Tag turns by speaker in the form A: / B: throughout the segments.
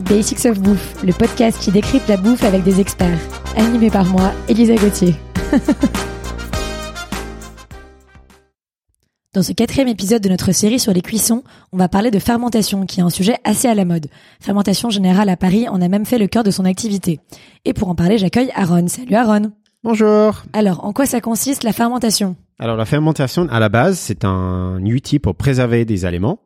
A: Basics of Bouffe, le podcast qui décrypte la bouffe avec des experts. Animé par moi, Elisa Gauthier. Dans ce quatrième épisode de notre série sur les cuissons, on va parler de fermentation, qui est un sujet assez à la mode. Fermentation générale à Paris en a même fait le cœur de son activité. Et pour en parler, j'accueille Aaron. Salut Aaron.
B: Bonjour.
A: Alors, en quoi ça consiste la fermentation?
B: Alors la fermentation, à la base, c'est un outil pour préserver des aliments.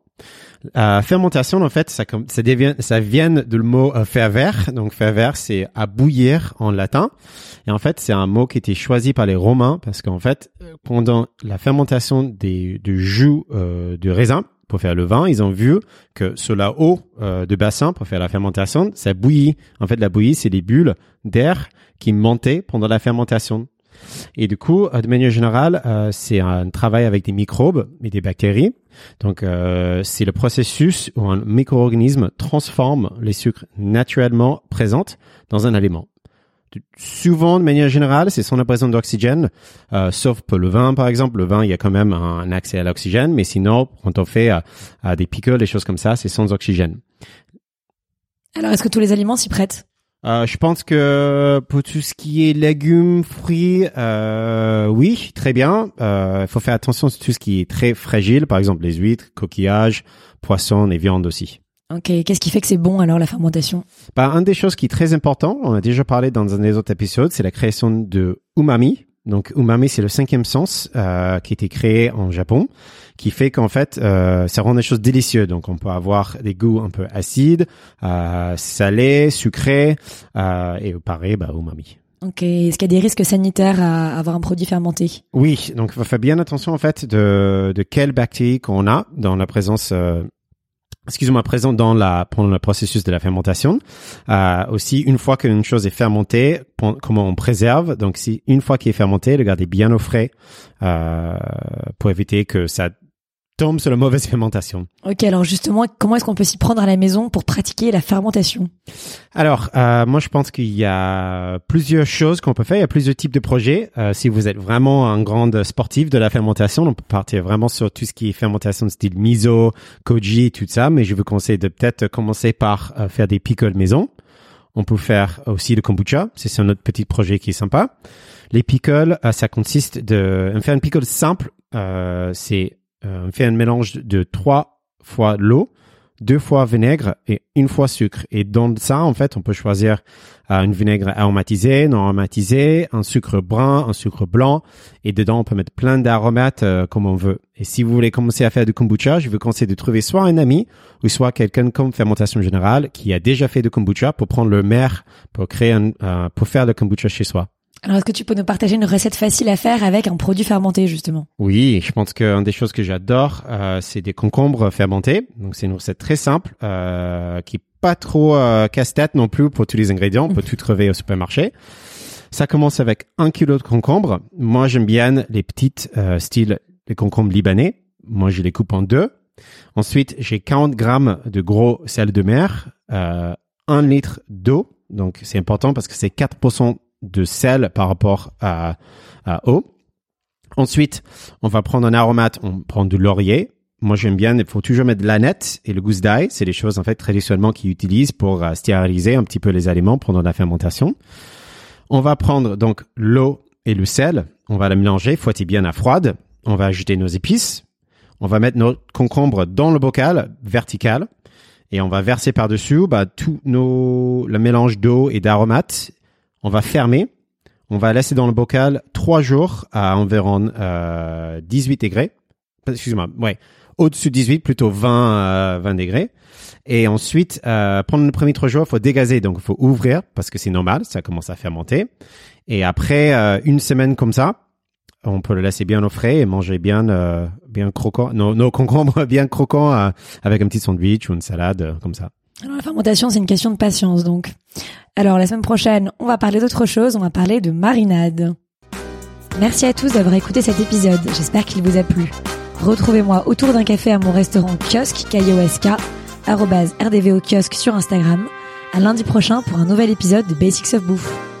B: La fermentation, en fait, ça, ça, devient, ça vient du mot euh, fervere. Donc fervere, c'est à bouillir en latin. Et en fait, c'est un mot qui était choisi par les Romains parce qu'en fait, pendant la fermentation des, du jus euh, de raisin pour faire le vin, ils ont vu que sur la eau euh, de bassin pour faire la fermentation, ça bouillit. En fait, la bouillie, c'est des bulles d'air qui montaient pendant la fermentation. Et du coup, euh, de manière générale, euh, c'est un travail avec des microbes et des bactéries. Donc, euh, c'est le processus où un micro-organisme transforme les sucres naturellement présents dans un aliment. Souvent, de manière générale, c'est sans la présence d'oxygène, sauf pour le vin, par exemple. Le vin, il y a quand même un accès à l'oxygène, mais sinon, quand on fait des pickles, des choses comme ça, c'est sans oxygène.
A: Alors, est-ce que tous les aliments s'y prêtent?
B: Euh, je pense que pour tout ce qui est légumes, fruits, euh, oui, très bien. Il euh, faut faire attention sur tout ce qui est très fragile, par exemple les huîtres, coquillages, poissons et viandes aussi.
A: Ok, qu'est-ce qui fait que c'est bon alors la fermentation?
B: Bah, Un des choses qui est très important, on a déjà parlé dans un des autres épisodes, c'est la création de umami. Donc umami, c'est le cinquième sens euh, qui a été créé en Japon, qui fait qu'en fait, euh, ça rend les choses délicieuses. Donc on peut avoir des goûts un peu acides, euh, salés, sucrés, euh, et pareil, bah, umami.
A: Ok. Est-ce qu'il y a des risques sanitaires à avoir un produit fermenté?
B: Oui. Donc, il faut faire bien attention en fait de, de quelles bactéries qu'on a dans la présence euh, excusez-moi, présent dans la pendant le processus de la fermentation. Euh, aussi, une fois qu'une chose est fermentée, comment on préserve? Donc, si une fois qu'il est fermenté, le garder bien au frais euh, pour éviter que ça tombe sur la mauvaise fermentation.
A: Ok, alors justement, comment est-ce qu'on peut s'y prendre à la maison pour pratiquer la fermentation?
B: Alors, euh, moi, je pense qu'il y a plusieurs choses qu'on peut faire. Il y a plusieurs types de projets. Euh, si vous êtes vraiment un grand sportif de la fermentation, on peut partir vraiment sur tout ce qui est fermentation de style miso, koji, tout ça. Mais je vous conseille de peut-être commencer par euh, faire des pickles maison. On peut faire aussi le kombucha. C'est un autre petit projet qui est sympa. Les pickles, euh, ça consiste de faire un pickle simple. Euh, c'est on fait un mélange de trois fois l'eau, deux fois vinaigre et une fois sucre. Et dans ça, en fait, on peut choisir euh, une vinaigre aromatisé, non aromatisé, un sucre brun, un sucre blanc. Et dedans, on peut mettre plein d'aromates euh, comme on veut. Et si vous voulez commencer à faire du kombucha, je vous conseille de trouver soit un ami ou soit quelqu'un comme Fermentation Générale qui a déjà fait du kombucha pour prendre le maire pour créer un, pour faire le kombucha chez soi.
A: Alors, est-ce que tu peux nous partager une recette facile à faire avec un produit fermenté, justement?
B: Oui, je pense qu'une des choses que j'adore, euh, c'est des concombres fermentés. Donc, c'est une recette très simple, euh, qui est pas trop euh, casse-tête non plus pour tous les ingrédients. On peut tout trouver au supermarché. Ça commence avec un kilo de concombres. Moi, j'aime bien les petites, euh, style les concombres libanais. Moi, je les coupe en deux. Ensuite, j'ai 40 grammes de gros sel de mer, euh, un litre d'eau. Donc, c'est important parce que c'est 4% de sel par rapport à, eau. Ensuite, on va prendre un aromate, on prend du laurier. Moi, j'aime bien, il faut toujours mettre de l'aneth et le gousse d'ail. C'est les choses, en fait, traditionnellement qu'ils utilisent pour euh, stériliser un petit peu les aliments pendant la fermentation. On va prendre donc l'eau et le sel. On va la mélanger, fouetter bien à froide. On va ajouter nos épices. On va mettre nos concombres dans le bocal vertical et on va verser par-dessus bah, tout nos, le mélange d'eau et d'aromates on va fermer. On va laisser dans le bocal trois jours à environ euh, 18 degrés. Excuse-moi, ouais, au-dessus de 18, plutôt 20, 20 euh, degrés. Et ensuite, euh, pendant les premiers trois jours, il faut dégazer, donc il faut ouvrir parce que c'est normal, ça commence à fermenter. Et après euh, une semaine comme ça, on peut le laisser bien au frais et manger bien, euh, bien croquant, nos, nos concombres bien croquants avec un petit sandwich ou une salade comme ça.
A: Alors la fermentation, c'est une question de patience, donc. Alors la semaine prochaine, on va parler d'autre chose, on va parler de marinade. Merci à tous d'avoir écouté cet épisode, j'espère qu'il vous a plu. Retrouvez-moi autour d'un café à mon restaurant kiosque, K-I-O-S-K, rdvo kiosque sur Instagram, à lundi prochain pour un nouvel épisode de Basics of Bouffe.